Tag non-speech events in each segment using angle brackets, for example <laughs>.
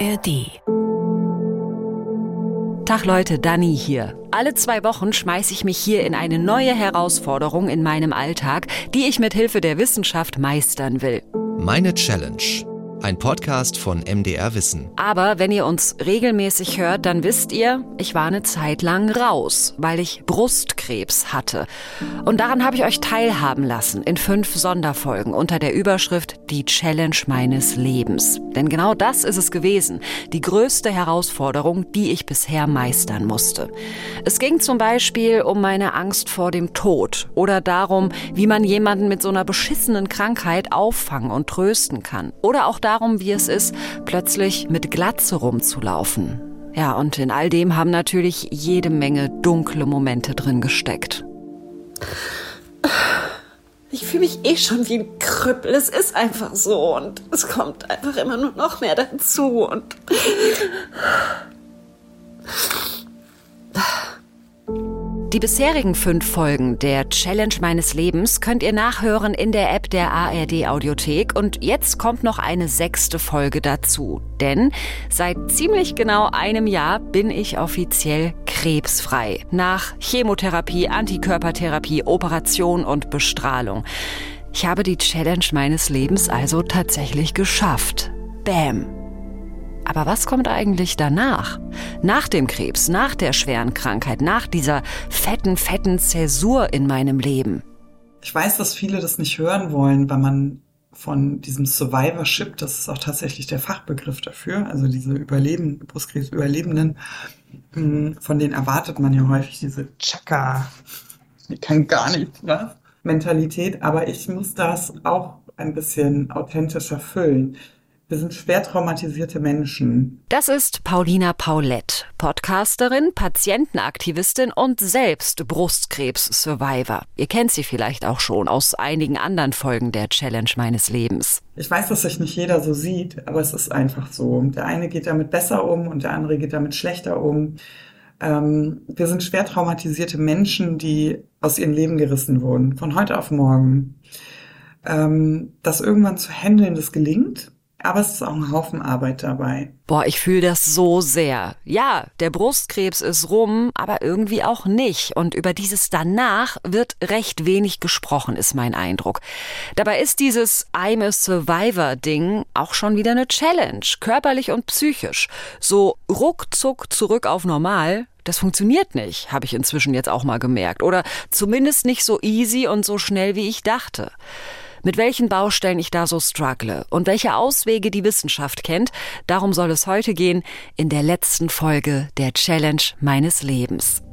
ARD. Tag Leute, Dani hier. Alle zwei Wochen schmeiße ich mich hier in eine neue Herausforderung in meinem Alltag, die ich mit Hilfe der Wissenschaft meistern will. Meine Challenge ein Podcast von MDR Wissen. Aber wenn ihr uns regelmäßig hört, dann wisst ihr, ich war eine Zeit lang raus, weil ich Brustkrebs hatte. Und daran habe ich euch teilhaben lassen in fünf Sonderfolgen unter der Überschrift Die Challenge meines Lebens. Denn genau das ist es gewesen, die größte Herausforderung, die ich bisher meistern musste. Es ging zum Beispiel um meine Angst vor dem Tod oder darum, wie man jemanden mit so einer beschissenen Krankheit auffangen und trösten kann. Oder auch darum, darum, wie es ist, plötzlich mit Glatze rumzulaufen. Ja, und in all dem haben natürlich jede Menge dunkle Momente drin gesteckt. Ich fühle mich eh schon wie ein Krüppel. Es ist einfach so und es kommt einfach immer nur noch mehr dazu und die bisherigen fünf Folgen der Challenge meines Lebens könnt ihr nachhören in der App der ARD Audiothek und jetzt kommt noch eine sechste Folge dazu. Denn seit ziemlich genau einem Jahr bin ich offiziell krebsfrei. Nach Chemotherapie, Antikörpertherapie, Operation und Bestrahlung. Ich habe die Challenge meines Lebens also tatsächlich geschafft. Bam. Aber was kommt eigentlich danach? Nach dem Krebs, nach der schweren Krankheit, nach dieser fetten, fetten Zäsur in meinem Leben? Ich weiß, dass viele das nicht hören wollen, weil man von diesem Survivorship, das ist auch tatsächlich der Fachbegriff dafür, also diese Überleben, Brustkrebs-Überlebenden, hm, von denen erwartet man ja häufig diese Chaka, die kann gar nichts was, Mentalität, aber ich muss das auch ein bisschen authentischer füllen. Wir sind schwer traumatisierte Menschen. Das ist Paulina Paulette, Podcasterin, Patientenaktivistin und selbst Brustkrebs-Survivor. Ihr kennt sie vielleicht auch schon aus einigen anderen Folgen der Challenge meines Lebens. Ich weiß, dass sich nicht jeder so sieht, aber es ist einfach so. Der eine geht damit besser um und der andere geht damit schlechter um. Ähm, wir sind schwer traumatisierte Menschen, die aus ihrem Leben gerissen wurden, von heute auf morgen. Ähm, das irgendwann zu handeln, das gelingt aber es ist auch ein Haufen Arbeit dabei. Boah, ich fühle das so sehr. Ja, der Brustkrebs ist rum, aber irgendwie auch nicht. Und über dieses danach wird recht wenig gesprochen, ist mein Eindruck. Dabei ist dieses I'm a Survivor-Ding auch schon wieder eine Challenge, körperlich und psychisch. So ruckzuck zurück auf normal, das funktioniert nicht, habe ich inzwischen jetzt auch mal gemerkt. Oder zumindest nicht so easy und so schnell, wie ich dachte mit welchen Baustellen ich da so struggle und welche Auswege die Wissenschaft kennt. Darum soll es heute gehen in der letzten Folge der Challenge meines Lebens.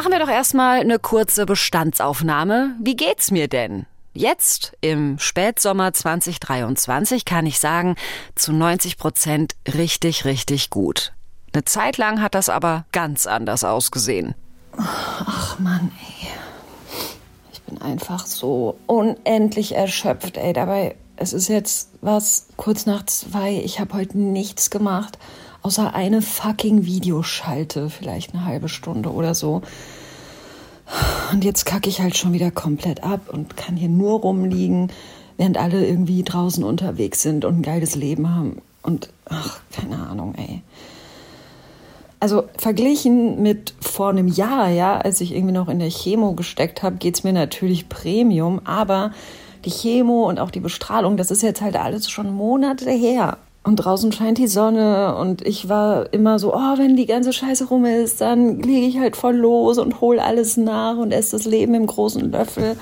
Machen wir doch erstmal eine kurze Bestandsaufnahme. Wie geht's mir denn? Jetzt im Spätsommer 2023 kann ich sagen, zu 90 Prozent richtig, richtig gut. Eine Zeit lang hat das aber ganz anders ausgesehen. Ach Mann, ey. Ich bin einfach so unendlich erschöpft, ey. Dabei, es ist jetzt was kurz nach zwei. Ich habe heute nichts gemacht außer eine fucking Videoschalte, vielleicht eine halbe Stunde oder so. Und jetzt kacke ich halt schon wieder komplett ab und kann hier nur rumliegen, während alle irgendwie draußen unterwegs sind und ein geiles Leben haben. Und ach, keine Ahnung, ey. Also verglichen mit vor einem Jahr, ja, als ich irgendwie noch in der Chemo gesteckt habe, geht's mir natürlich Premium, aber die Chemo und auch die Bestrahlung, das ist jetzt halt alles schon Monate her. Und draußen scheint die Sonne und ich war immer so, oh, wenn die ganze Scheiße rum ist, dann lege ich halt voll los und hol alles nach und esse das Leben im großen Löffel.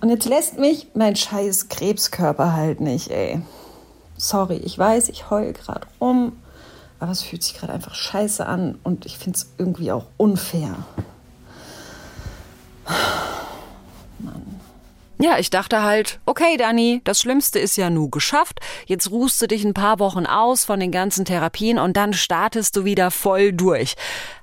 Und jetzt lässt mich mein scheiß Krebskörper halt nicht, ey. Sorry, ich weiß, ich heul gerade rum, aber es fühlt sich gerade einfach scheiße an und ich finde es irgendwie auch unfair. Ja, ich dachte halt, okay, Dani, das Schlimmste ist ja nu geschafft. Jetzt ruhst du dich ein paar Wochen aus von den ganzen Therapien und dann startest du wieder voll durch.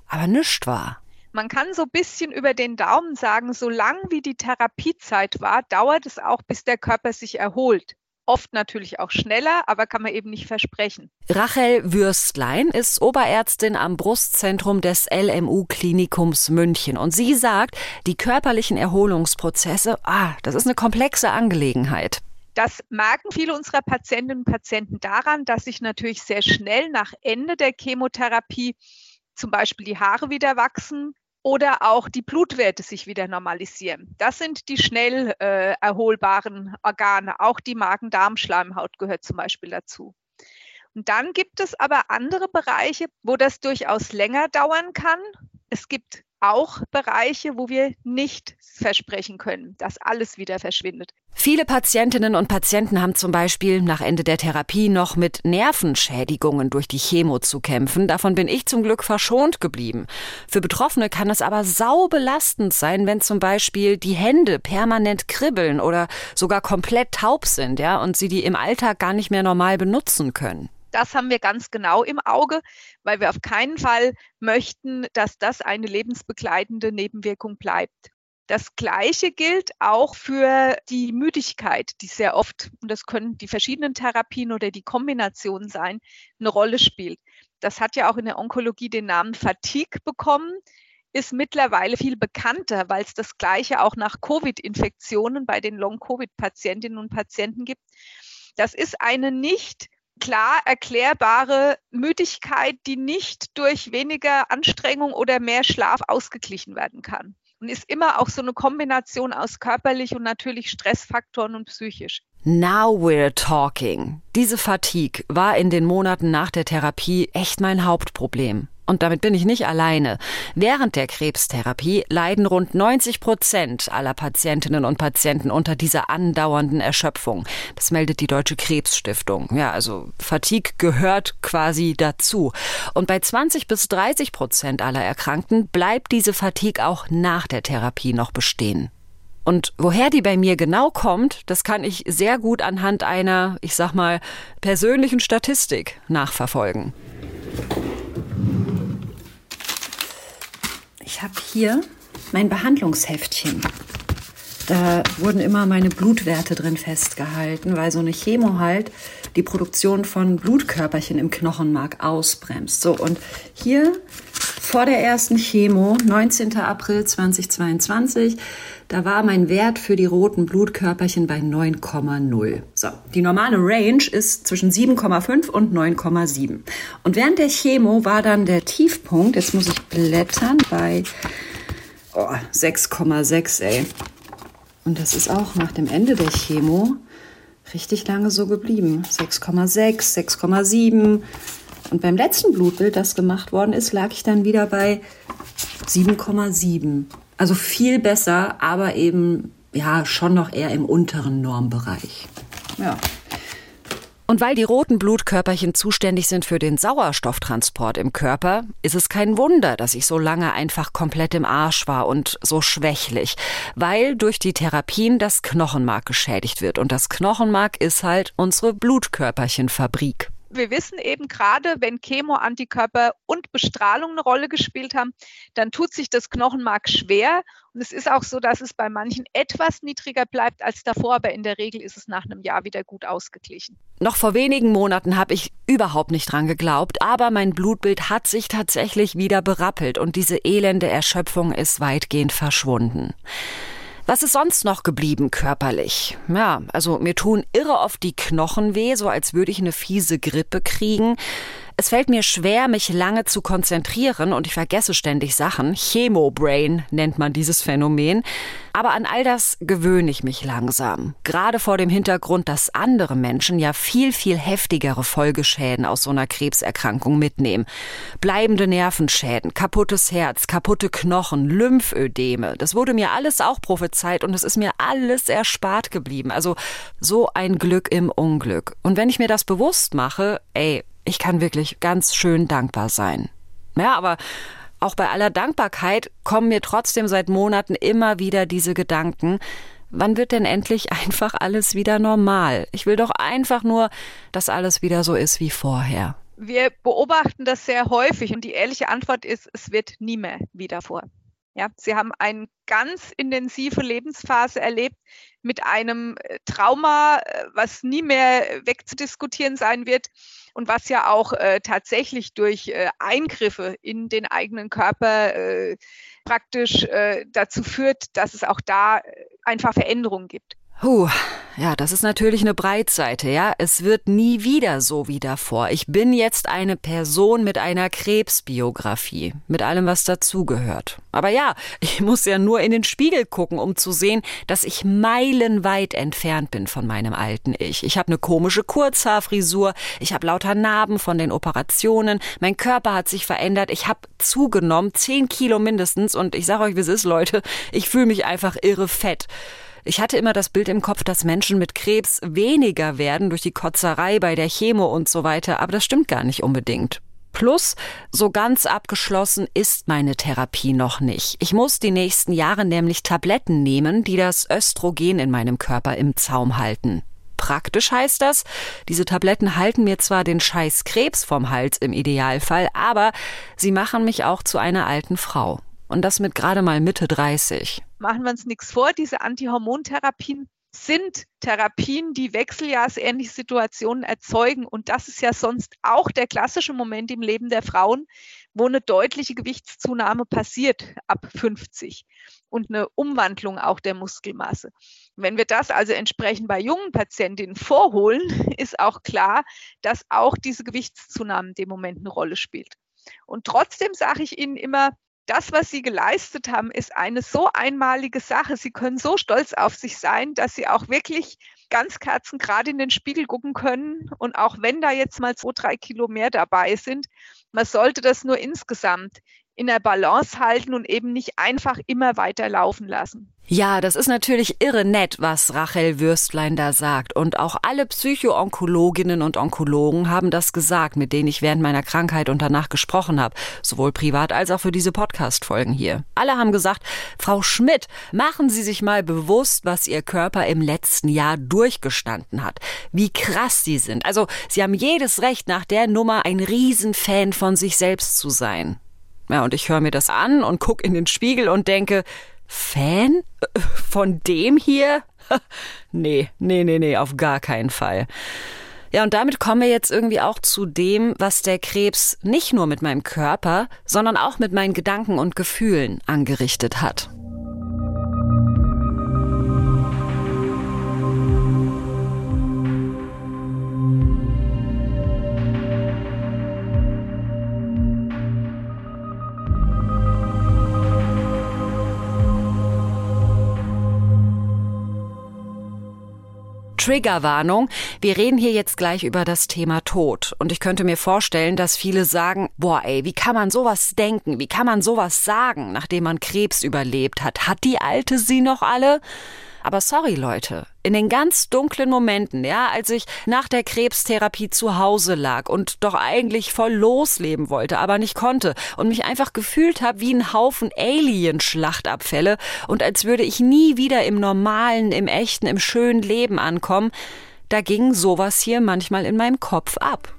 Aber nischt war. Man kann so ein bisschen über den Daumen sagen, so lang wie die Therapiezeit war, dauert es auch, bis der Körper sich erholt. Oft natürlich auch schneller, aber kann man eben nicht versprechen. Rachel Würstlein ist Oberärztin am Brustzentrum des LMU Klinikums München und sie sagt, die körperlichen Erholungsprozesse, ah, das ist eine komplexe Angelegenheit. Das merken viele unserer Patientinnen und Patienten daran, dass sich natürlich sehr schnell nach Ende der Chemotherapie zum Beispiel die Haare wieder wachsen, oder auch die Blutwerte sich wieder normalisieren. Das sind die schnell äh, erholbaren Organe. Auch die Magen-Darm-Schleimhaut gehört zum Beispiel dazu. Und dann gibt es aber andere Bereiche, wo das durchaus länger dauern kann. Es gibt auch Bereiche, wo wir nicht versprechen können, dass alles wieder verschwindet. Viele Patientinnen und Patienten haben zum Beispiel nach Ende der Therapie noch mit Nervenschädigungen durch die Chemo zu kämpfen. Davon bin ich zum Glück verschont geblieben. Für Betroffene kann es aber sau belastend sein, wenn zum Beispiel die Hände permanent kribbeln oder sogar komplett taub sind, ja, und sie die im Alltag gar nicht mehr normal benutzen können. Das haben wir ganz genau im Auge, weil wir auf keinen Fall möchten, dass das eine lebensbegleitende Nebenwirkung bleibt. Das Gleiche gilt auch für die Müdigkeit, die sehr oft, und das können die verschiedenen Therapien oder die Kombination sein, eine Rolle spielt. Das hat ja auch in der Onkologie den Namen Fatigue bekommen, ist mittlerweile viel bekannter, weil es das Gleiche auch nach Covid-Infektionen bei den Long-Covid-Patientinnen und Patienten gibt. Das ist eine nicht klar erklärbare Müdigkeit, die nicht durch weniger Anstrengung oder mehr Schlaf ausgeglichen werden kann. Und ist immer auch so eine Kombination aus körperlich und natürlich Stressfaktoren und psychisch. Now we're talking. Diese Fatigue war in den Monaten nach der Therapie echt mein Hauptproblem. Und damit bin ich nicht alleine. Während der Krebstherapie leiden rund 90 Prozent aller Patientinnen und Patienten unter dieser andauernden Erschöpfung. Das meldet die Deutsche Krebsstiftung. Ja, also Fatigue gehört quasi dazu. Und bei 20 bis 30 Prozent aller Erkrankten bleibt diese Fatigue auch nach der Therapie noch bestehen. Und woher die bei mir genau kommt, das kann ich sehr gut anhand einer, ich sag mal, persönlichen Statistik nachverfolgen. Ich habe hier mein Behandlungsheftchen. Da wurden immer meine Blutwerte drin festgehalten, weil so eine Chemo halt die Produktion von Blutkörperchen im Knochenmark ausbremst. So, und hier vor der ersten Chemo, 19. April 2022, da war mein Wert für die roten Blutkörperchen bei 9,0. So, die normale Range ist zwischen 7,5 und 9,7. Und während der Chemo war dann der Tiefpunkt, jetzt muss ich blättern, bei oh, 6,6, ey. Und das ist auch nach dem Ende der Chemo richtig lange so geblieben. 6,6, 6,7. Und beim letzten Blutbild, das gemacht worden ist, lag ich dann wieder bei 7,7. Also viel besser, aber eben ja schon noch eher im unteren Normbereich. Ja. Und weil die roten Blutkörperchen zuständig sind für den Sauerstofftransport im Körper, ist es kein Wunder, dass ich so lange einfach komplett im Arsch war und so schwächlich, weil durch die Therapien das Knochenmark geschädigt wird und das Knochenmark ist halt unsere Blutkörperchenfabrik wir wissen eben gerade, wenn Chemo, Antikörper und Bestrahlung eine Rolle gespielt haben, dann tut sich das Knochenmark schwer. Und es ist auch so, dass es bei manchen etwas niedriger bleibt als davor, aber in der Regel ist es nach einem Jahr wieder gut ausgeglichen. Noch vor wenigen Monaten habe ich überhaupt nicht dran geglaubt, aber mein Blutbild hat sich tatsächlich wieder berappelt und diese elende Erschöpfung ist weitgehend verschwunden. Was ist sonst noch geblieben körperlich? Ja, also mir tun irre oft die Knochen weh, so als würde ich eine fiese Grippe kriegen. Es fällt mir schwer, mich lange zu konzentrieren und ich vergesse ständig Sachen. Chemobrain nennt man dieses Phänomen. Aber an all das gewöhne ich mich langsam. Gerade vor dem Hintergrund, dass andere Menschen ja viel, viel heftigere Folgeschäden aus so einer Krebserkrankung mitnehmen. Bleibende Nervenschäden, kaputtes Herz, kaputte Knochen, Lymphödeme. Das wurde mir alles auch prophezeit und es ist mir alles erspart geblieben. Also so ein Glück im Unglück. Und wenn ich mir das bewusst mache, ey, ich kann wirklich ganz schön dankbar sein. Ja, aber auch bei aller Dankbarkeit kommen mir trotzdem seit Monaten immer wieder diese Gedanken, wann wird denn endlich <laughs> einfach alles wieder normal? Ich will doch einfach nur, dass alles wieder so ist wie vorher. Wir beobachten das sehr häufig und die ehrliche Antwort ist, es wird nie mehr wieder vor. Ja, sie haben eine ganz intensive Lebensphase erlebt mit einem äh, Trauma, äh, was nie mehr wegzudiskutieren sein wird und was ja auch äh, tatsächlich durch äh, Eingriffe in den eigenen Körper äh, praktisch äh, dazu führt, dass es auch da einfach Veränderungen gibt. Puh, ja, das ist natürlich eine Breitseite, ja. Es wird nie wieder so wie davor. Ich bin jetzt eine Person mit einer Krebsbiografie, mit allem, was dazugehört. Aber ja, <laughs> ich muss ja nur in den Spiegel gucken, um zu sehen, dass ich meilenweit entfernt bin von meinem alten Ich. Ich habe eine komische Kurzhaarfrisur, ich habe lauter Narben von den Operationen, mein Körper hat sich verändert, ich habe zugenommen, zehn Kilo mindestens und ich sage euch, wie es ist, Leute, <laughs> ich fühle mich einfach irre fett. Ich hatte immer das Bild im Kopf, dass Menschen mit Krebs weniger werden durch die Kotzerei bei der Chemo und so weiter, aber das stimmt gar nicht unbedingt. Plus, so ganz abgeschlossen ist meine Therapie noch nicht. Ich muss die nächsten Jahre nämlich Tabletten nehmen, die das Östrogen in meinem Körper im Zaum halten. Praktisch heißt das, diese Tabletten halten mir zwar den scheiß Krebs vom Hals im Idealfall, aber sie machen mich auch zu einer alten Frau. Und das mit gerade mal Mitte 30 machen wir uns nichts vor, diese Antihormontherapien sind Therapien, die wechseljahrsähnliche Situationen erzeugen. Und das ist ja sonst auch der klassische Moment im Leben der Frauen, wo eine deutliche Gewichtszunahme passiert ab 50 und eine Umwandlung auch der Muskelmasse. Wenn wir das also entsprechend bei jungen Patientinnen vorholen, ist auch klar, dass auch diese Gewichtszunahme in dem Moment eine Rolle spielt. Und trotzdem sage ich Ihnen immer, das, was Sie geleistet haben, ist eine so einmalige Sache. Sie können so stolz auf sich sein, dass Sie auch wirklich ganz kerzengerade in den Spiegel gucken können. Und auch wenn da jetzt mal zwei, drei Kilo mehr dabei sind, man sollte das nur insgesamt in der Balance halten und eben nicht einfach immer weiter laufen lassen. Ja, das ist natürlich irre nett, was Rachel Würstlein da sagt. Und auch alle Psychoonkologinnen und Onkologen haben das gesagt, mit denen ich während meiner Krankheit und danach gesprochen habe. Sowohl privat als auch für diese Podcast-Folgen hier. Alle haben gesagt, Frau Schmidt, machen Sie sich mal bewusst, was Ihr Körper im letzten Jahr durchgestanden hat. Wie krass Sie sind. Also, Sie haben jedes Recht, nach der Nummer ein Riesenfan von sich selbst zu sein. Ja, und ich höre mir das an und gucke in den Spiegel und denke, Fan? Von dem hier? <laughs> nee, nee, nee, nee, auf gar keinen Fall. Ja, und damit kommen wir jetzt irgendwie auch zu dem, was der Krebs nicht nur mit meinem Körper, sondern auch mit meinen Gedanken und Gefühlen angerichtet hat. Triggerwarnung. Wir reden hier jetzt gleich über das Thema Tod. Und ich könnte mir vorstellen, dass viele sagen, boah, ey, wie kann man sowas denken? Wie kann man sowas sagen, nachdem man Krebs überlebt hat? Hat die Alte sie noch alle? Aber sorry, Leute, in den ganz dunklen Momenten, ja, als ich nach der Krebstherapie zu Hause lag und doch eigentlich voll losleben wollte, aber nicht konnte und mich einfach gefühlt habe wie ein Haufen Alien-Schlachtabfälle und als würde ich nie wieder im normalen, im echten, im schönen Leben ankommen, da ging sowas hier manchmal in meinem Kopf ab.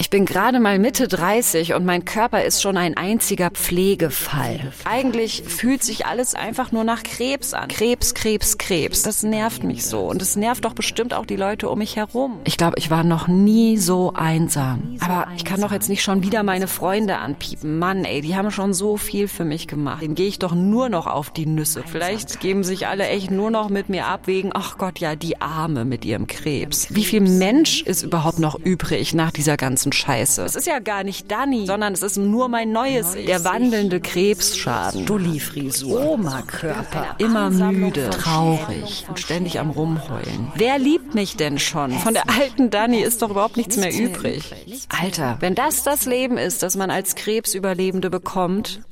Ich bin gerade mal Mitte 30 und mein Körper ist schon ein einziger Pflegefall. Eigentlich fühlt sich alles einfach nur nach Krebs an. Krebs, Krebs, Krebs. Das nervt mich so. Und es nervt doch bestimmt auch die Leute um mich herum. Ich glaube, ich war noch nie so einsam. Aber ich kann doch jetzt nicht schon wieder meine Freunde anpiepen. Mann, ey, die haben schon so viel für mich gemacht. Den gehe ich doch nur noch auf die Nüsse. Vielleicht geben sich alle echt nur noch mit mir ab wegen, ach Gott, ja, die Arme mit ihrem Krebs. Wie viel Mensch ist überhaupt noch übrig nach dieser ganzen ganzen Scheiße. Es ist ja gar nicht Dani, sondern es ist nur mein neues, der wandelnde Krebsschaden. Stulli-Frisur, Oma-Körper, immer müde, traurig und ständig am Rumheulen. Wer liebt mich denn schon? Von der alten Dani ist doch überhaupt nichts mehr übrig. Alter, wenn das das Leben ist, das man als Krebsüberlebende bekommt, <laughs>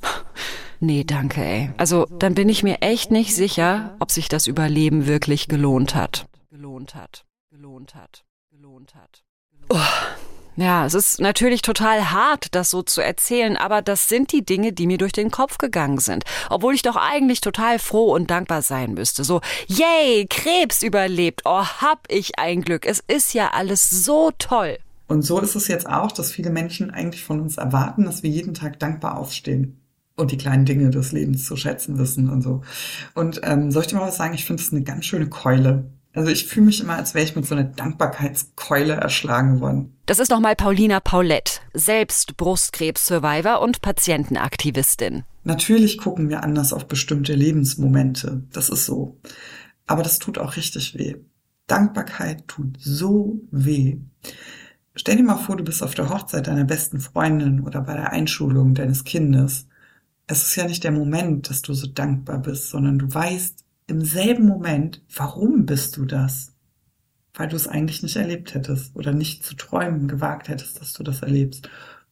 Nee, danke, ey. Also, dann bin ich mir echt nicht sicher, ob sich das Überleben wirklich gelohnt hat. Gelohnt hat. Gelohnt hat. Gelohnt hat. Oh. Ja, es ist natürlich total hart, das so zu erzählen, aber das sind die Dinge, die mir durch den Kopf gegangen sind. Obwohl ich doch eigentlich total froh und dankbar sein müsste. So, yay, Krebs überlebt. Oh, hab ich ein Glück. Es ist ja alles so toll. Und so ist es jetzt auch, dass viele Menschen eigentlich von uns erwarten, dass wir jeden Tag dankbar aufstehen. und die kleinen Dinge des Lebens zu schätzen wissen und so. Und ähm, soll ich dir mal was sagen? Ich finde es eine ganz schöne Keule. Also ich fühle mich immer, als wäre ich mit so einer Dankbarkeitskeule erschlagen worden. Das ist nochmal Paulina Paulette, selbst Brustkrebs-Survivor und Patientenaktivistin. Natürlich gucken wir anders auf bestimmte Lebensmomente. Das ist so. Aber das tut auch richtig weh. Dankbarkeit tut so weh. Stell dir mal vor, du bist auf der Hochzeit deiner besten Freundin oder bei der Einschulung deines Kindes. Es ist ja nicht der Moment, dass du so dankbar bist, sondern du weißt im selben Moment, warum bist du das? Weil du es eigentlich nicht erlebt hättest oder nicht zu träumen gewagt hättest, dass du das erlebst.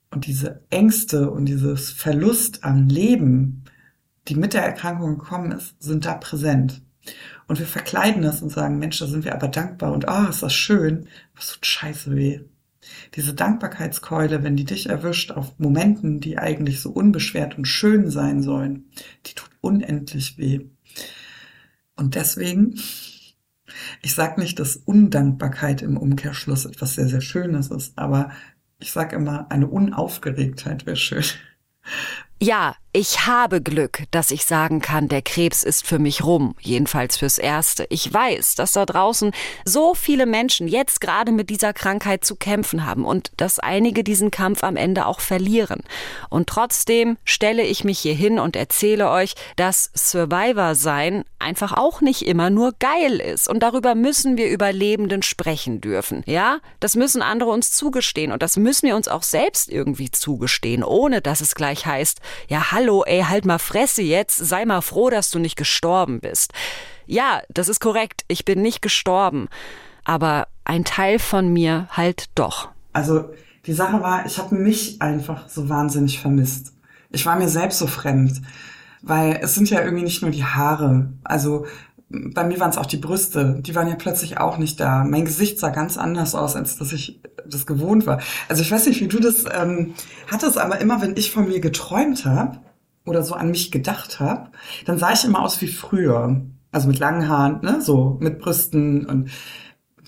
Und diese Ängste und dieses Verlust am Leben, die mit der Erkrankung gekommen ist, sind da präsent. Und wir verkleiden das und sagen, Mensch, da sind wir aber dankbar und ah, oh, ist das schön. Was tut scheiße weh. Diese Dankbarkeitskeule, wenn die dich erwischt auf Momenten, die eigentlich so unbeschwert und schön sein sollen, die tut unendlich weh. Und deswegen, ich sage nicht, dass Undankbarkeit im Umkehrschluss etwas sehr, sehr Schönes ist, aber ich sage immer, eine Unaufgeregtheit wäre schön. Ja, ich habe Glück, dass ich sagen kann, der Krebs ist für mich rum, jedenfalls fürs Erste. Ich weiß, dass da draußen so viele Menschen jetzt gerade mit dieser Krankheit zu kämpfen haben und dass einige diesen Kampf am Ende auch verlieren. Und trotzdem stelle ich mich hier hin und erzähle euch, dass Survivor sein einfach auch nicht immer nur geil ist. Und darüber müssen wir Überlebenden sprechen dürfen. Ja, das müssen andere uns zugestehen und das müssen wir uns auch selbst irgendwie zugestehen, ohne dass es gleich heißt, ja, hallo, ey, halt mal Fresse jetzt, sei mal froh, dass du nicht gestorben bist. Ja, das ist korrekt, ich bin nicht gestorben, aber ein Teil von mir halt doch. Also die Sache war, ich habe mich einfach so wahnsinnig vermisst. Ich war mir selbst so fremd, weil es sind ja irgendwie nicht nur die Haare. Also bei mir waren es auch die Brüste, die waren ja plötzlich auch nicht da. Mein Gesicht sah ganz anders aus, als dass ich das gewohnt war. Also ich weiß nicht, wie du das ähm, hattest, aber immer wenn ich von mir geträumt habe oder so an mich gedacht habe, dann sah ich immer aus wie früher. Also mit langen Haaren, ne, so mit Brüsten und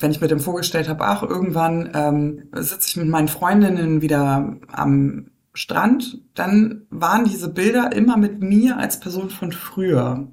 wenn ich mir dem vorgestellt habe, ach, irgendwann ähm, sitze ich mit meinen Freundinnen wieder am Strand, dann waren diese Bilder immer mit mir als Person von früher.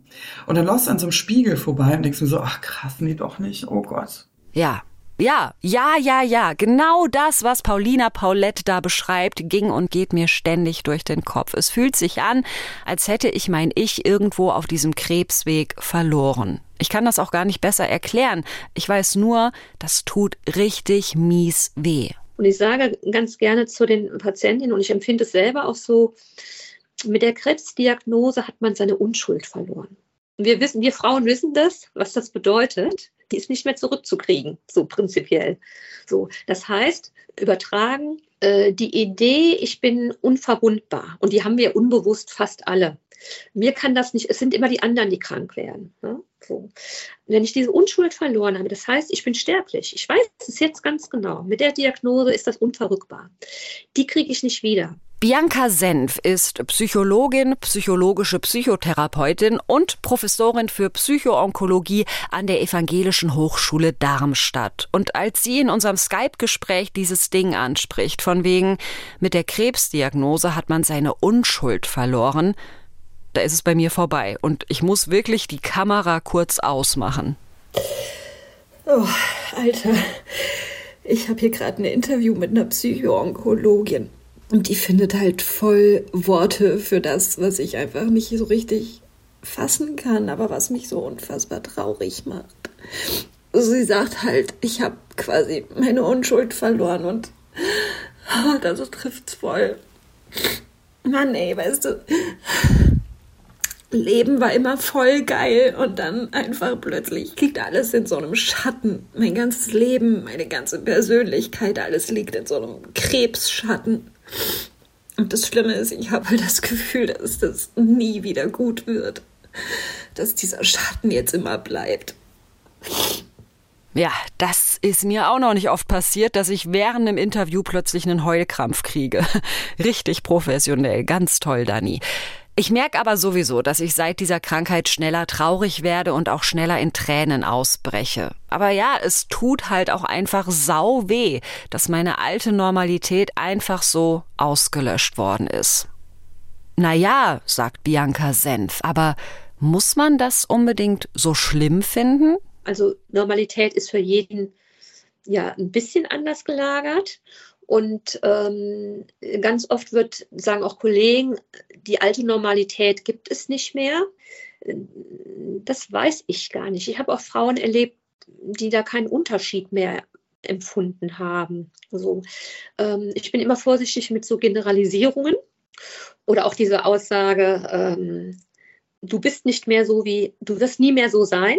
Und dann läufst du an so einem Spiegel vorbei und denkst mir so, ach krass, nee, doch nicht, oh Gott. Ja, ja, ja, ja, ja, genau das, was Paulina Paulette da beschreibt, ging und geht mir ständig durch den Kopf. Es fühlt sich an, als hätte ich mein Ich irgendwo auf diesem Krebsweg verloren. Ich kann das auch gar nicht besser erklären. Ich weiß nur, das tut richtig mies weh. Und ich sage ganz gerne zu den Patientinnen, und ich empfinde es selber auch so, mit der Krebsdiagnose hat man seine Unschuld verloren. Wir wissen, wir Frauen wissen das, was das bedeutet. Die ist nicht mehr zurückzukriegen, so prinzipiell. So, das heißt, übertragen äh, die Idee, ich bin unverwundbar und die haben wir unbewusst fast alle. Mir kann das nicht, es sind immer die anderen, die krank werden. Ne? So. Wenn ich diese Unschuld verloren habe, das heißt, ich bin sterblich. Ich weiß es jetzt ganz genau. Mit der Diagnose ist das unverrückbar. Die kriege ich nicht wieder. Bianca Senf ist Psychologin, psychologische Psychotherapeutin und Professorin für Psychoonkologie an der Evangelischen Hochschule Darmstadt. Und als sie in unserem Skype-Gespräch dieses Ding anspricht, von wegen, mit der Krebsdiagnose hat man seine Unschuld verloren, da ist es bei mir vorbei. Und ich muss wirklich die Kamera kurz ausmachen. Oh, Alter. Ich habe hier gerade ein Interview mit einer Psychoonkologin. Und die findet halt voll Worte für das, was ich einfach nicht so richtig fassen kann, aber was mich so unfassbar traurig macht. Sie sagt halt, ich habe quasi meine Unschuld verloren und oh, das trifft's voll. Mann, ey, weißt du, Leben war immer voll geil und dann einfach plötzlich liegt alles in so einem Schatten. Mein ganzes Leben, meine ganze Persönlichkeit, alles liegt in so einem Krebsschatten. Und das Schlimme ist, ich habe halt das Gefühl, dass das nie wieder gut wird. Dass dieser Schatten jetzt immer bleibt. Ja, das ist mir auch noch nicht oft passiert, dass ich während einem Interview plötzlich einen Heulkrampf kriege. <laughs> Richtig professionell, ganz toll, Dani. Ich merke aber sowieso, dass ich seit dieser Krankheit schneller traurig werde und auch schneller in Tränen ausbreche. Aber ja, es tut halt auch einfach sau weh, dass meine alte Normalität einfach so ausgelöscht worden ist. Naja, sagt Bianca Senf, aber muss man das unbedingt so schlimm finden? Also Normalität ist für jeden ja ein bisschen anders gelagert. Und ähm, ganz oft wird, sagen auch Kollegen, die alte Normalität gibt es nicht mehr. Das weiß ich gar nicht. Ich habe auch Frauen erlebt, die da keinen Unterschied mehr empfunden haben. Also, ähm, ich bin immer vorsichtig mit so Generalisierungen oder auch diese Aussage, ähm, du bist nicht mehr so wie, du wirst nie mehr so sein.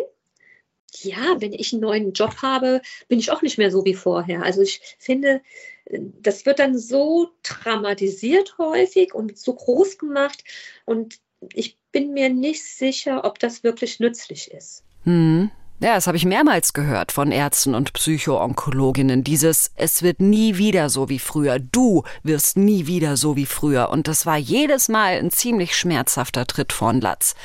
Ja, wenn ich einen neuen Job habe, bin ich auch nicht mehr so wie vorher. Also ich finde, das wird dann so dramatisiert häufig und so groß gemacht und ich bin mir nicht sicher, ob das wirklich nützlich ist. Hm. Ja, das habe ich mehrmals gehört von Ärzten und Psychoonkologinnen. Dieses, es wird nie wieder so wie früher. Du wirst nie wieder so wie früher. Und das war jedes Mal ein ziemlich schmerzhafter Tritt von Latz.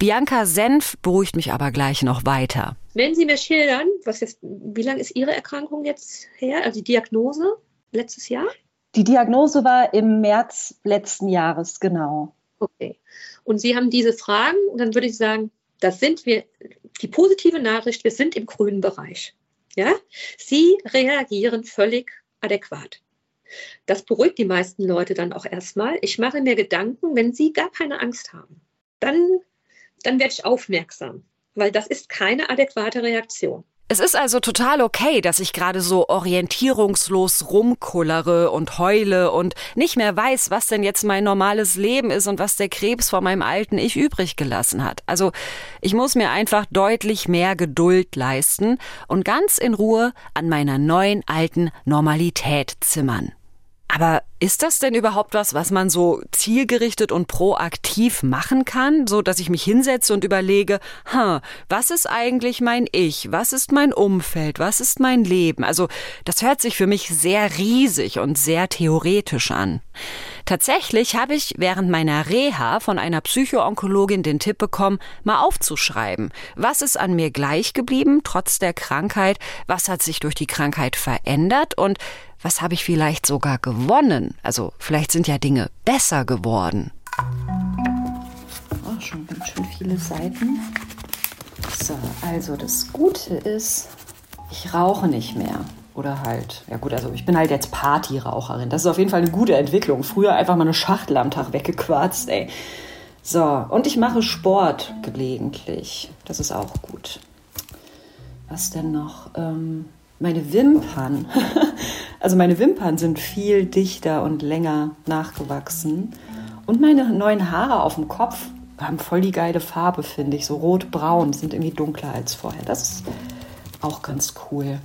Bianca Senf beruhigt mich aber gleich noch weiter. Wenn Sie mir schildern, was jetzt, wie lange ist Ihre Erkrankung jetzt her? Also die Diagnose letztes Jahr? Die Diagnose war im März letzten Jahres, genau. Okay. Und Sie haben diese Fragen, und dann würde ich sagen, das sind wir, die positive Nachricht, wir sind im grünen Bereich. Ja? Sie reagieren völlig adäquat. Das beruhigt die meisten Leute dann auch erstmal. Ich mache mir Gedanken, wenn sie gar keine Angst haben, dann, dann werde ich aufmerksam, weil das ist keine adäquate Reaktion. Es ist also total okay, dass ich gerade so orientierungslos rumkullere und heule und nicht mehr weiß, was denn jetzt mein normales Leben ist und was der Krebs von meinem alten Ich übrig gelassen hat. Also ich muss mir einfach deutlich mehr Geduld leisten und ganz in Ruhe an meiner neuen alten Normalität zimmern. Aber ist das denn überhaupt was, was man so zielgerichtet und proaktiv machen kann, so dass ich mich hinsetze und überlege, hm, was ist eigentlich mein Ich? Was ist mein Umfeld? Was ist mein Leben? Also, das hört sich für mich sehr riesig und sehr theoretisch an. Tatsächlich habe ich während meiner Reha von einer Psychoonkologin den Tipp bekommen, mal aufzuschreiben. Was ist an mir gleich geblieben, trotz der Krankheit? Was hat sich durch die Krankheit verändert? Und was habe ich vielleicht sogar gewonnen? Also vielleicht sind ja Dinge besser geworden. Oh, schon ganz schön viele Seiten. So, also das Gute ist, ich rauche nicht mehr. Oder halt, ja gut, also ich bin halt jetzt Partyraucherin. Das ist auf jeden Fall eine gute Entwicklung. Früher einfach mal eine Schachtel am Tag weggequarzt, ey. So, und ich mache Sport gelegentlich. Das ist auch gut. Was denn noch? Ähm, meine Wimpern. <laughs> also meine Wimpern sind viel dichter und länger nachgewachsen. Und meine neuen Haare auf dem Kopf haben voll die geile Farbe, finde ich. So rot-braun, sind irgendwie dunkler als vorher. Das ist auch ganz cool.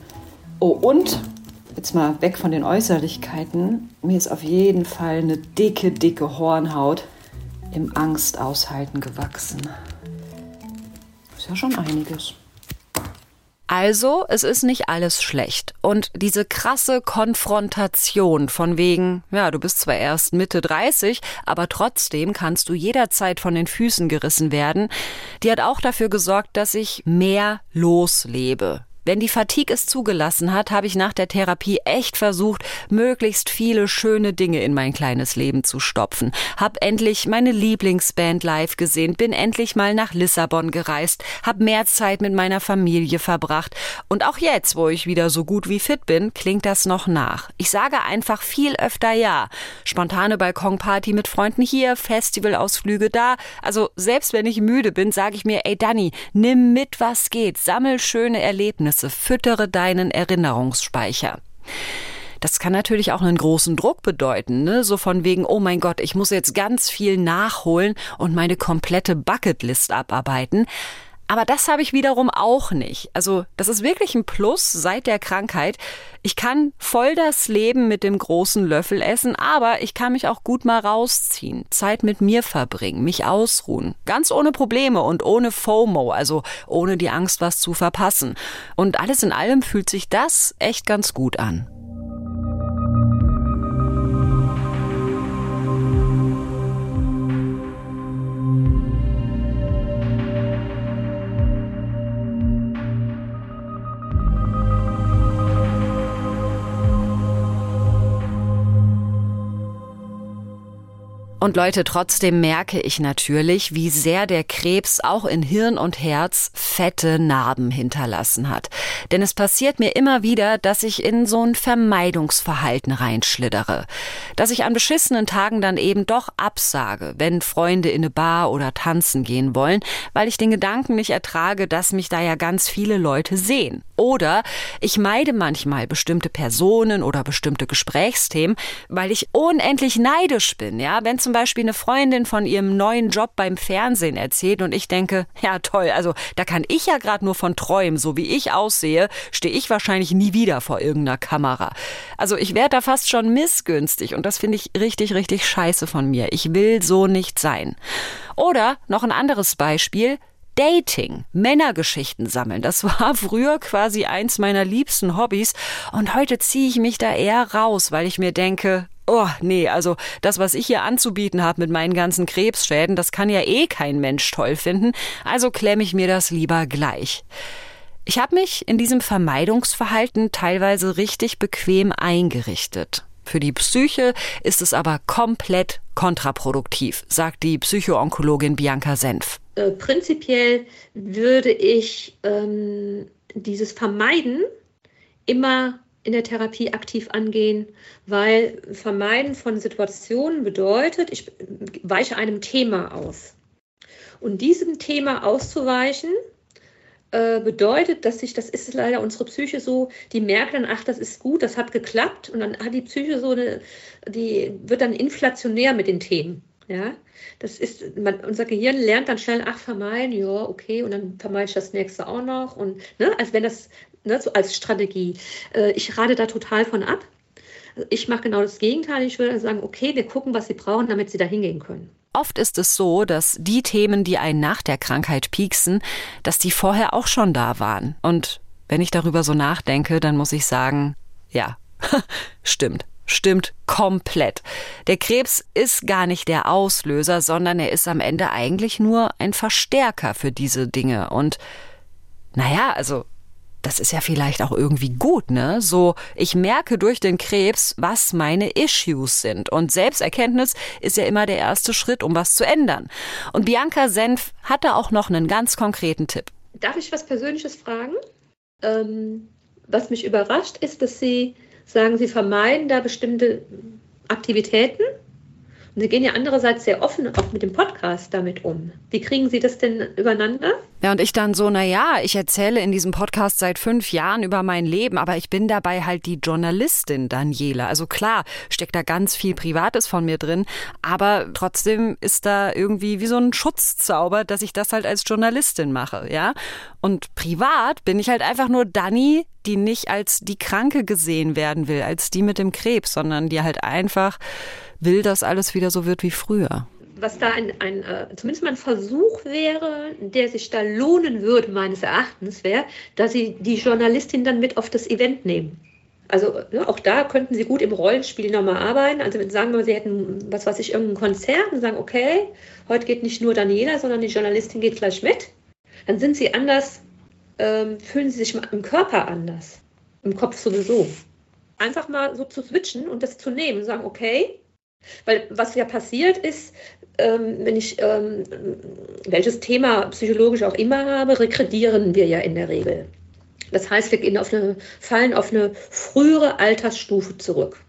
Oh, und jetzt mal weg von den Äußerlichkeiten. Mir ist auf jeden Fall eine dicke, dicke Hornhaut im Angstaushalten gewachsen. Ist ja schon einiges. Also, es ist nicht alles schlecht. Und diese krasse Konfrontation von wegen, ja, du bist zwar erst Mitte 30, aber trotzdem kannst du jederzeit von den Füßen gerissen werden, die hat auch dafür gesorgt, dass ich mehr loslebe. Wenn die Fatigue es zugelassen hat, habe ich nach der Therapie echt versucht, möglichst viele schöne Dinge in mein kleines Leben zu stopfen. Hab endlich meine Lieblingsband live gesehen, bin endlich mal nach Lissabon gereist, hab mehr Zeit mit meiner Familie verbracht. Und auch jetzt, wo ich wieder so gut wie fit bin, klingt das noch nach. Ich sage einfach viel öfter ja. Spontane Balkonparty mit Freunden hier, Festivalausflüge da. Also selbst wenn ich müde bin, sage ich mir, ey Danny, nimm mit, was geht, sammel schöne Erlebnisse. Erlebnisse, füttere deinen Erinnerungsspeicher. Das kann natürlich auch einen großen Druck bedeuten, ne? so von wegen, oh mein Gott, ich muss jetzt ganz viel nachholen und meine komplette Bucketlist abarbeiten. Aber das habe ich wiederum auch nicht. Also das ist wirklich ein Plus seit der Krankheit. Ich kann voll das Leben mit dem großen Löffel essen, aber ich kann mich auch gut mal rausziehen, Zeit mit mir verbringen, mich ausruhen. Ganz ohne Probleme und ohne FOMO, also ohne die Angst, was zu verpassen. Und alles in allem fühlt sich das echt ganz gut an. Und Leute, trotzdem merke ich natürlich, wie sehr der Krebs auch in Hirn und Herz fette Narben hinterlassen hat. Denn es passiert mir immer wieder, dass ich in so ein Vermeidungsverhalten reinschliddere. Dass ich an beschissenen Tagen dann eben doch absage, wenn Freunde in eine Bar oder tanzen gehen wollen, weil ich den Gedanken nicht ertrage, dass mich da ja ganz viele Leute sehen. Oder ich meide manchmal bestimmte Personen oder bestimmte Gesprächsthemen, weil ich unendlich neidisch bin, ja, wenn zum Beispiel eine Freundin von ihrem neuen Job beim Fernsehen erzählt und ich denke, ja toll, also da kann ich ja gerade nur von träumen, so wie ich aussehe, stehe ich wahrscheinlich nie wieder vor irgendeiner Kamera. Also ich werde da fast schon missgünstig und das finde ich richtig, richtig scheiße von mir. Ich will so nicht sein. Oder noch ein anderes Beispiel, Dating, Männergeschichten sammeln. Das war <laughs> früher quasi eins meiner liebsten Hobbys und heute ziehe ich mich da eher raus, weil ich mir denke, Oh, nee, also das, was ich hier anzubieten habe mit meinen ganzen Krebsschäden, das kann ja eh kein Mensch toll finden, also klemme ich mir das lieber gleich. Ich habe mich in diesem Vermeidungsverhalten teilweise richtig bequem eingerichtet. Für die Psyche ist es aber komplett kontraproduktiv, sagt die Psychoonkologin Bianca Senf. Äh, prinzipiell würde ich ähm, dieses Vermeiden immer in der Therapie aktiv angehen, weil Vermeiden von Situationen bedeutet, ich weiche einem Thema aus. Und diesem Thema auszuweichen, äh, bedeutet, dass sich, das ist leider unsere Psyche so, die merkt dann, ach, das ist gut, das hat geklappt und dann hat die Psyche so eine, die wird dann inflationär mit den Themen. Ja, das ist, man, unser Gehirn lernt dann schnell, ach, vermeiden, ja, okay, und dann vermeide ich das nächste auch noch. Und ne, als wenn das ne, so als Strategie. Äh, ich rate da total von ab. Ich mache genau das Gegenteil. Ich würde sagen, okay, wir gucken, was sie brauchen, damit sie da hingehen können. Oft ist es so, dass die Themen, die einen nach der Krankheit pieksen, dass die vorher auch schon da waren. Und wenn ich darüber so nachdenke, dann muss ich sagen, ja, <laughs> stimmt. Stimmt komplett. Der Krebs ist gar nicht der Auslöser, sondern er ist am Ende eigentlich nur ein Verstärker für diese Dinge. Und naja, also das ist ja vielleicht auch irgendwie gut, ne? So, ich merke durch den Krebs, was meine Issues sind. Und Selbsterkenntnis ist ja immer der erste Schritt, um was zu ändern. Und Bianca Senf hatte auch noch einen ganz konkreten Tipp. Darf ich was Persönliches fragen? Ähm, was mich überrascht, ist, dass Sie sagen, Sie vermeiden da bestimmte Aktivitäten und Sie gehen ja andererseits sehr offen auch mit dem Podcast damit um. Wie kriegen Sie das denn übereinander? Ja, und ich dann so, na ja, ich erzähle in diesem Podcast seit fünf Jahren über mein Leben, aber ich bin dabei halt die Journalistin Daniela. Also klar, steckt da ganz viel Privates von mir drin, aber trotzdem ist da irgendwie wie so ein Schutzzauber, dass ich das halt als Journalistin mache, ja. Und privat bin ich halt einfach nur Dani, die nicht als die Kranke gesehen werden will, als die mit dem Krebs, sondern die halt einfach will, dass alles wieder so wird wie früher. Was da ein, ein äh, zumindest mal ein Versuch wäre, der sich da lohnen würde, meines Erachtens, wäre, dass Sie die Journalistin dann mit auf das Event nehmen. Also ja, auch da könnten Sie gut im Rollenspiel nochmal arbeiten. Also sagen wir mal, Sie hätten, was weiß ich, irgendein Konzert und sagen, okay, heute geht nicht nur Daniela, sondern die Journalistin geht gleich mit. Dann sind Sie anders, ähm, fühlen Sie sich im Körper anders. Im Kopf sowieso. Einfach mal so zu switchen und das zu nehmen und sagen, okay, weil was ja passiert ist, ähm, wenn ich ähm, welches Thema psychologisch auch immer habe, rekredieren wir ja in der Regel. Das heißt, wir gehen auf eine, fallen auf eine frühere Altersstufe zurück.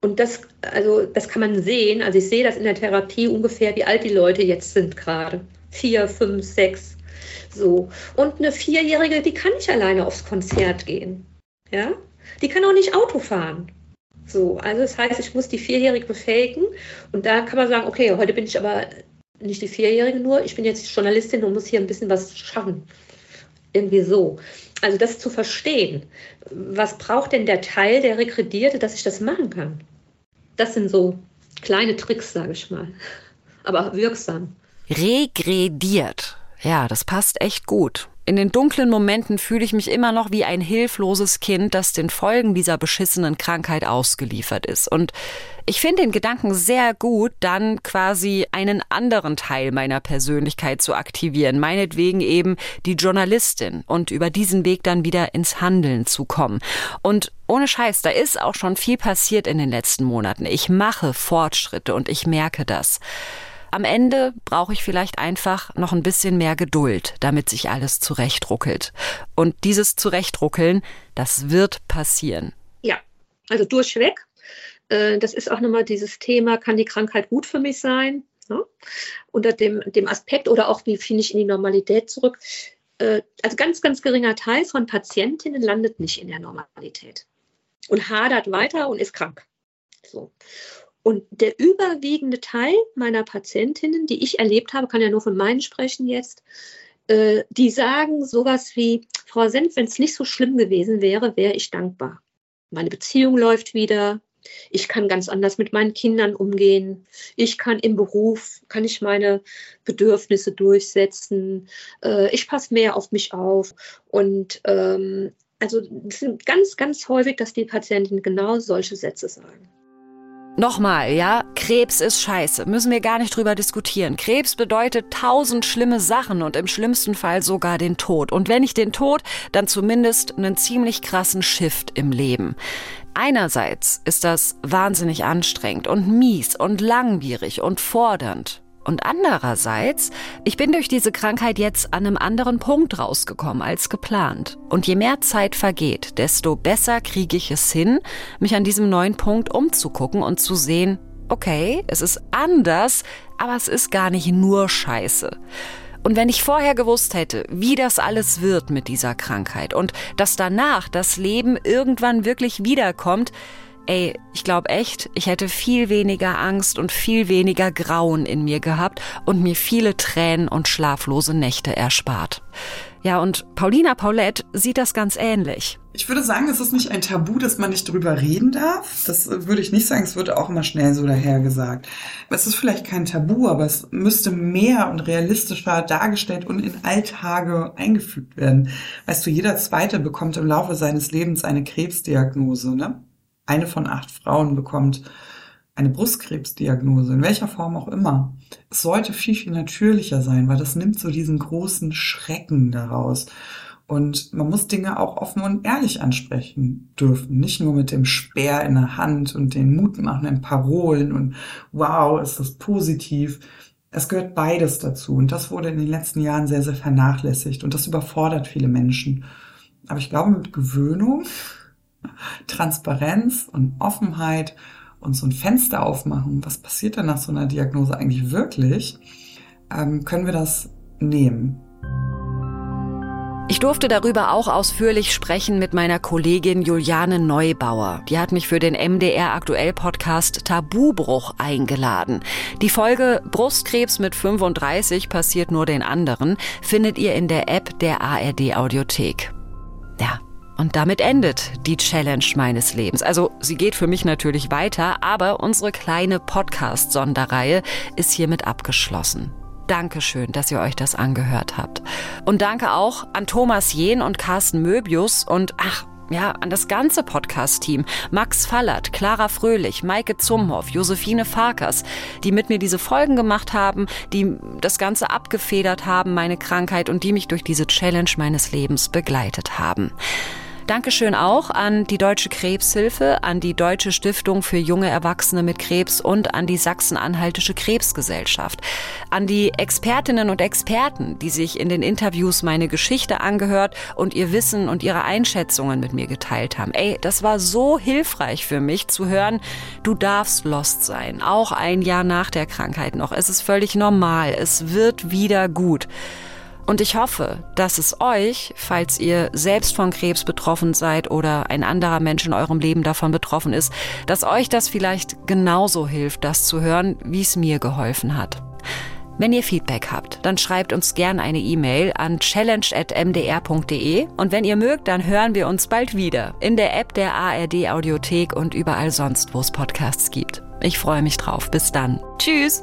Und das, also, das kann man sehen. Also ich sehe das in der Therapie ungefähr, wie alt die Leute jetzt sind gerade. Vier, fünf, sechs. So. Und eine Vierjährige, die kann nicht alleine aufs Konzert gehen. Ja? Die kann auch nicht Auto fahren. So, also das heißt, ich muss die Vierjährige befähigen und da kann man sagen, okay, heute bin ich aber nicht die Vierjährige nur, ich bin jetzt Journalistin und muss hier ein bisschen was schaffen. Irgendwie so. Also das zu verstehen, was braucht denn der Teil, der rekredierte, dass ich das machen kann? Das sind so kleine Tricks, sage ich mal, aber wirksam. Regrediert. Ja, das passt echt gut. In den dunklen Momenten fühle ich mich immer noch wie ein hilfloses Kind, das den Folgen dieser beschissenen Krankheit ausgeliefert ist. Und ich finde den Gedanken sehr gut, dann quasi einen anderen Teil meiner Persönlichkeit zu aktivieren, meinetwegen eben die Journalistin und über diesen Weg dann wieder ins Handeln zu kommen. Und ohne Scheiß, da ist auch schon viel passiert in den letzten Monaten. Ich mache Fortschritte und ich merke das. Am Ende brauche ich vielleicht einfach noch ein bisschen mehr Geduld, damit sich alles zurechtruckelt. Und dieses Zurechtruckeln, das wird passieren. Ja, also durchweg. Äh, das ist auch nochmal dieses Thema, kann die Krankheit gut für mich sein? Ne? Unter dem, dem Aspekt oder auch, wie finde ich in die Normalität zurück? Äh, also ganz, ganz geringer Teil von Patientinnen landet nicht in der Normalität und hadert weiter und ist krank. So. Und der überwiegende Teil meiner Patientinnen, die ich erlebt habe, kann ja nur von meinen sprechen jetzt, äh, die sagen sowas wie, Frau Senf, wenn es nicht so schlimm gewesen wäre, wäre ich dankbar. Meine Beziehung läuft wieder. Ich kann ganz anders mit meinen Kindern umgehen. Ich kann im Beruf, kann ich meine Bedürfnisse durchsetzen. Äh, ich passe mehr auf mich auf. Und ähm, also es sind ganz, ganz häufig, dass die Patientinnen genau solche Sätze sagen. Nochmal, ja, Krebs ist scheiße, müssen wir gar nicht drüber diskutieren. Krebs bedeutet tausend schlimme Sachen und im schlimmsten Fall sogar den Tod. Und wenn nicht den Tod, dann zumindest einen ziemlich krassen Shift im Leben. Einerseits ist das wahnsinnig anstrengend und mies und langwierig und fordernd. Und andererseits, ich bin durch diese Krankheit jetzt an einem anderen Punkt rausgekommen als geplant. Und je mehr Zeit vergeht, desto besser kriege ich es hin, mich an diesem neuen Punkt umzugucken und zu sehen, okay, es ist anders, aber es ist gar nicht nur scheiße. Und wenn ich vorher gewusst hätte, wie das alles wird mit dieser Krankheit und dass danach das Leben irgendwann wirklich wiederkommt, Ey, ich glaube echt, ich hätte viel weniger Angst und viel weniger Grauen in mir gehabt und mir viele Tränen und schlaflose Nächte erspart. Ja, und Paulina Paulette sieht das ganz ähnlich. Ich würde sagen, es ist nicht ein Tabu, dass man nicht drüber reden darf. Das würde ich nicht sagen. Es wird auch immer schnell so dahergesagt. Es ist vielleicht kein Tabu, aber es müsste mehr und realistischer dargestellt und in Alltage eingefügt werden. Weißt du, jeder Zweite bekommt im Laufe seines Lebens eine Krebsdiagnose, ne? Eine von acht Frauen bekommt eine Brustkrebsdiagnose, in welcher Form auch immer. Es sollte viel, viel natürlicher sein, weil das nimmt so diesen großen Schrecken daraus. Und man muss Dinge auch offen und ehrlich ansprechen dürfen. Nicht nur mit dem Speer in der Hand und den mutmachenden Parolen und wow, ist das positiv. Es gehört beides dazu. Und das wurde in den letzten Jahren sehr, sehr vernachlässigt. Und das überfordert viele Menschen. Aber ich glaube, mit Gewöhnung Transparenz und Offenheit und so ein Fenster aufmachen, was passiert denn nach so einer Diagnose eigentlich wirklich, ähm, können wir das nehmen. Ich durfte darüber auch ausführlich sprechen mit meiner Kollegin Juliane Neubauer. Die hat mich für den MDR Aktuell Podcast Tabubruch eingeladen. Die Folge Brustkrebs mit 35 passiert nur den anderen findet ihr in der App der ARD Audiothek. Ja, und damit endet die Challenge meines Lebens. Also sie geht für mich natürlich weiter, aber unsere kleine Podcast-Sonderreihe ist hiermit abgeschlossen. Dankeschön, dass ihr euch das angehört habt. Und danke auch an Thomas Jehn und Carsten Möbius und ach, ja, an das ganze Podcast-Team. Max Fallert, Clara Fröhlich, Maike Zumhoff, Josephine Farkers, die mit mir diese Folgen gemacht haben, die das Ganze abgefedert haben, meine Krankheit und die mich durch diese Challenge meines Lebens begleitet haben. Dankeschön auch an die Deutsche Krebshilfe, an die Deutsche Stiftung für junge Erwachsene mit Krebs und an die Sachsen-Anhaltische Krebsgesellschaft. An die Expertinnen und Experten, die sich in den Interviews meine Geschichte angehört und ihr Wissen und ihre Einschätzungen mit mir geteilt haben. Ey, das war so hilfreich für mich zu hören, du darfst lost sein, auch ein Jahr nach der Krankheit noch. Es ist völlig normal, es wird wieder gut. Und ich hoffe, dass es euch, falls ihr selbst von Krebs betroffen seid oder ein anderer Mensch in eurem Leben davon betroffen ist, dass euch das vielleicht genauso hilft, das zu hören, wie es mir geholfen hat. Wenn ihr Feedback habt, dann schreibt uns gern eine E-Mail an challenge.mdr.de und wenn ihr mögt, dann hören wir uns bald wieder in der App der ARD Audiothek und überall sonst, wo es Podcasts gibt. Ich freue mich drauf. Bis dann. Tschüss.